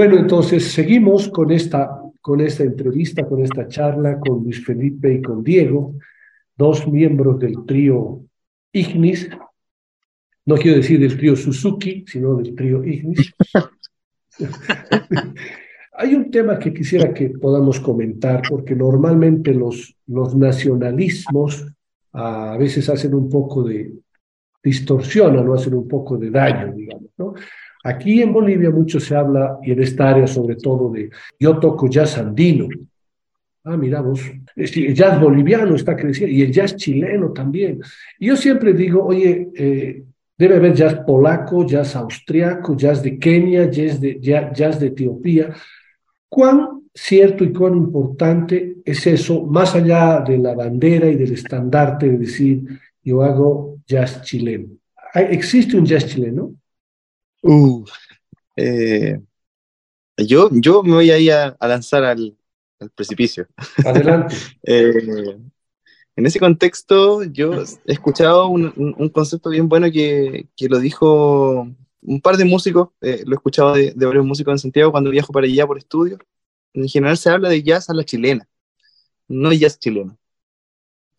Bueno, entonces seguimos con esta, con esta entrevista, con esta charla con Luis Felipe y con Diego, dos miembros del trío Ignis. No quiero decir del trío Suzuki, sino del trío Ignis. Hay un tema que quisiera que podamos comentar, porque normalmente los, los nacionalismos a veces hacen un poco de distorsionan o hacen un poco de daño, digamos, ¿no? Aquí en Bolivia mucho se habla, y en esta área sobre todo, de yo toco jazz andino. Ah, mira vos, el jazz boliviano está creciendo y el jazz chileno también. Y yo siempre digo, oye, eh, debe haber jazz polaco, jazz austriaco, jazz de Kenia, jazz de, jazz de Etiopía. ¿Cuán cierto y cuán importante es eso, más allá de la bandera y del estandarte de decir, yo hago jazz chileno? ¿Existe un jazz chileno? Uh, eh, yo, yo me voy ahí a, a lanzar al, al, precipicio. Adelante. eh, en ese contexto, yo he escuchado un, un, concepto bien bueno que, que, lo dijo un par de músicos, eh, lo he escuchado de, de, varios músicos en Santiago cuando viajo para allá por estudio. En general se habla de jazz a la chilena, no jazz chileno.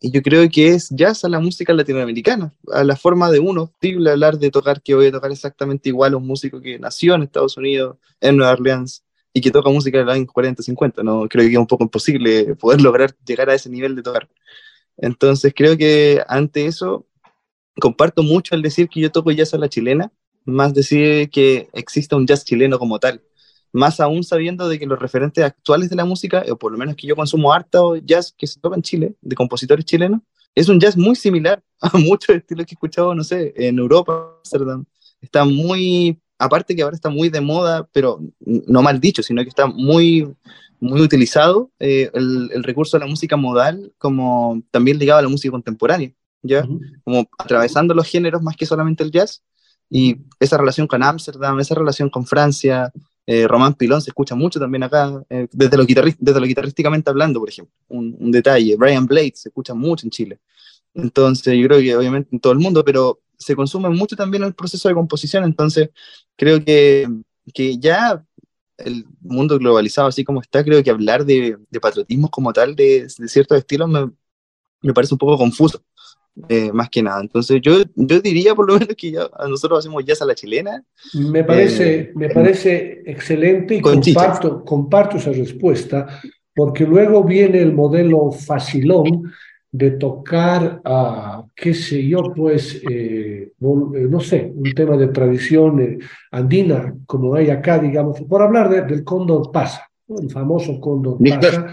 Y yo creo que es jazz a la música latinoamericana, a la forma de uno. Posible hablar de tocar que voy a tocar exactamente igual a un músico que nació en Estados Unidos, en Nueva Orleans, y que toca música de los años 40, 50. No, creo que es un poco imposible poder lograr llegar a ese nivel de tocar. Entonces creo que ante eso comparto mucho al decir que yo toco jazz a la chilena, más decir que exista un jazz chileno como tal más aún sabiendo de que los referentes actuales de la música, o por lo menos que yo consumo harto jazz que se toca en Chile, de compositores chilenos, es un jazz muy similar a muchos estilos que he escuchado, no sé, en Europa, Amsterdam. Está muy, aparte que ahora está muy de moda, pero no mal dicho, sino que está muy, muy utilizado eh, el, el, recurso de la música modal como también ligado a la música contemporánea, ¿ya? Uh -huh. Como atravesando los géneros más que solamente el jazz y esa relación con Ámsterdam, esa relación con Francia, eh, Román Pilón se escucha mucho también acá, eh, desde, lo desde guitarrísticamente hablando, por ejemplo, un, detalle. Brian Blade se escucha mucho en Chile. Entonces, yo creo que obviamente en todo el mundo, pero se consume mucho también el proceso de composición, entonces creo que, que ya el mundo globalizado así como está, creo que hablar de, patriotismo como tal, de, de ciertos estilos, me, parece un poco confuso, eh, más que nada. Entonces yo, yo diría por lo menos que ya, nosotros hacemos jazz a la chilena. Me parece, eh, me parece excelente y comparto, comparto esa respuesta, porque luego viene el modelo facilón de tocar a, qué sé yo, pues, eh, no, no, sé, un tema de tradición andina, como hay acá, digamos, por hablar de, del cóndor pasa, ¿no? el famoso cóndor pasa,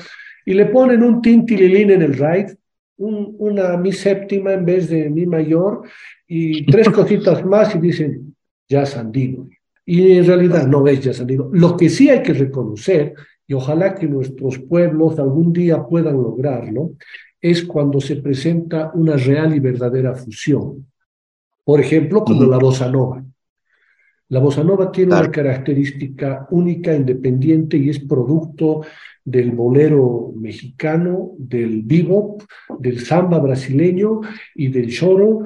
y le ponen un tintililín en el ride, un, una mi séptima en vez de mi mayor, y tres cositas más y dicen, jazz andino. Y en realidad no es jazz andino. Lo que sí hay que reconocer, y ojalá que nuestros pueblos algún día puedan lograrlo, es cuando se presenta una real y verdadera fusión. Por ejemplo, como la bossa nova. La bossa nova tiene una característica única, independiente y es producto del bolero mexicano, del bebop, del samba brasileño y del choro,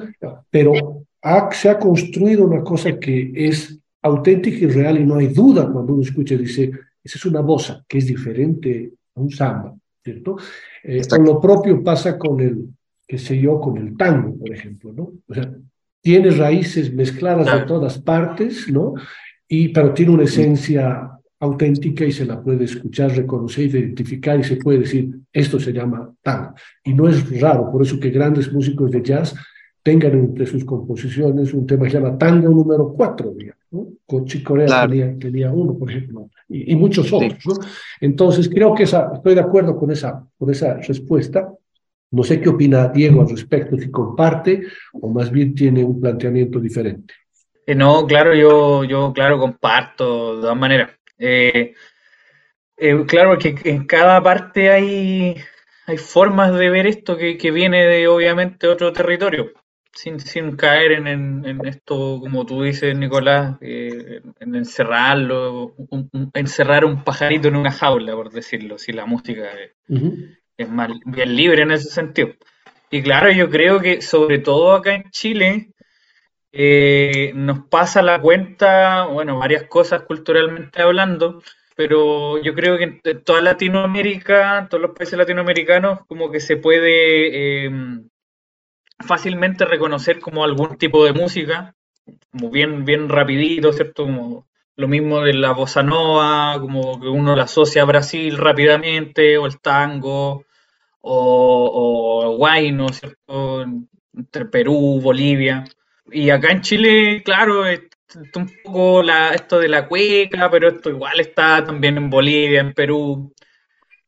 pero se ha construido una cosa que es auténtica y real y no hay duda cuando uno escucha dice, esa es una bossa que es diferente a un samba. ¿cierto? Eh, lo propio pasa con el, qué sé yo, con el tango, por ejemplo, ¿no? O sea, tiene raíces mezcladas de todas partes, ¿no? Y, pero tiene una esencia auténtica y se la puede escuchar, reconocer, identificar y se puede decir, esto se llama tango. Y no es raro, por eso que grandes músicos de jazz tengan entre sus composiciones un tema que se llama Tango número 4, ¿no? Cochi Corea claro. tenía, tenía, uno, por ejemplo, y, y muchos otros. Sí. ¿no? Entonces, creo que esa, estoy de acuerdo con esa, con esa respuesta. No sé qué opina Diego al respecto, si comparte o más bien tiene un planteamiento diferente. Eh, no, claro, yo, yo, claro, comparto de todas maneras. Eh, eh, claro que en cada parte hay, hay formas de ver esto que, que viene de obviamente otro territorio sin, sin caer en, en, en, esto, como tú dices, Nicolás, eh, en encerrarlo, un, un, encerrar un pajarito en una jaula, por decirlo, si la música es, uh -huh. es más bien libre en ese sentido. Y claro, yo creo que sobre todo acá en Chile eh, nos pasa la cuenta, bueno, varias cosas culturalmente hablando, pero yo creo que en toda Latinoamérica, todos los países latinoamericanos, como que se puede... Eh, fácilmente reconocer como algún tipo de música, como bien, bien rapidito, ¿cierto? Como lo mismo de la bossa nova, como que uno la asocia a Brasil rápidamente, o el tango, o, o guayno, ¿cierto? Entre Perú, Bolivia. Y acá en Chile, claro, un poco la, esto de la cueca, pero esto igual está también en Bolivia, en Perú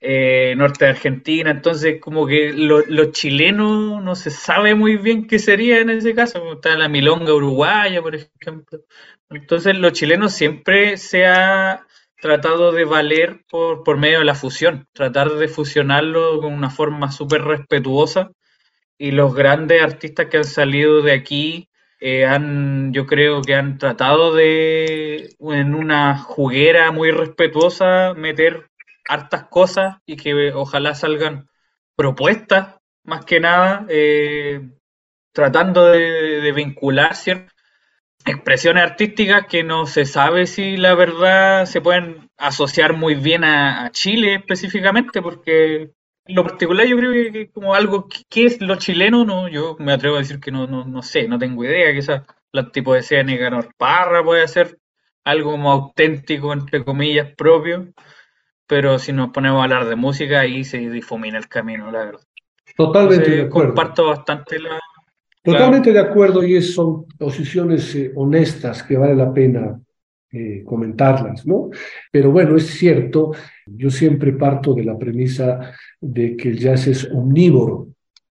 eh, norte de Argentina, entonces como que los lo chilenos no se sabe muy bien qué sería en ese caso, está la milonga uruguaya, por ejemplo. Entonces los chilenos siempre se ha tratado de valer por, por medio de la fusión, tratar de fusionarlo con una forma súper respetuosa. Y los grandes artistas que han salido de aquí eh, han, yo creo que han tratado de, en una juguera muy respetuosa, meter hartas cosas y que ojalá salgan propuestas, más que nada, eh, tratando de, vincular ciertas expresiones artísticas que no se sabe si la verdad se pueden asociar muy bien a, Chile específicamente, porque lo particular yo creo que, que como algo, ¿qué es lo chileno? No, yo me atrevo a decir que no, no, no sé, no tengo idea, quizás la tipo de sea Nicanor Parra puede ser algo como auténtico, entre comillas, propio, pero si nos ponemos a hablar de música, ahí se difumina el camino, la verdad. Totalmente Entonces, de acuerdo. Comparto bastante la. Totalmente de acuerdo, y es, son posiciones eh, honestas que vale la pena eh, comentarlas, ¿no? Pero bueno, es cierto, yo siempre parto de la premisa de que el jazz es omnívoro,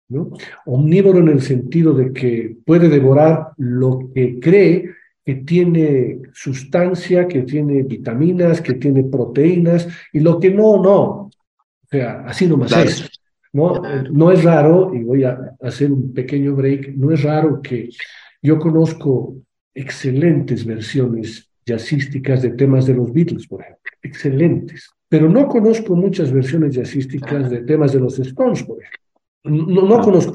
¿no? Omnívoro en el sentido de que puede devorar lo que cree que tiene sustancia, que tiene vitaminas, que tiene proteínas, y lo que no, no. O sea, así nomás claro. es. ¿no? no es raro, y voy a hacer un pequeño break, no es raro que yo conozco excelentes versiones jazzísticas de temas de los Beatles, por ejemplo. Excelentes. Pero no conozco muchas versiones jazzísticas de temas de los Stones, por ejemplo. No, no conozco.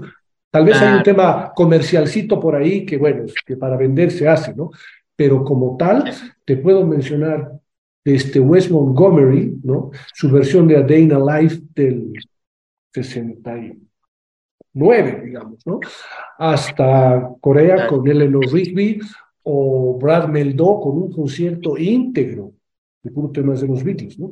Tal vez hay un tema comercialcito por ahí que, bueno, que para vender se hace, ¿no? Pero como tal, te puedo mencionar este Wes Montgomery, ¿no? Su versión de A Day in a Life del 69, digamos, ¿no? Hasta Corea con Eleanor Rigby o Brad Meldó con un concierto íntegro de puro temas de los Beatles, ¿no?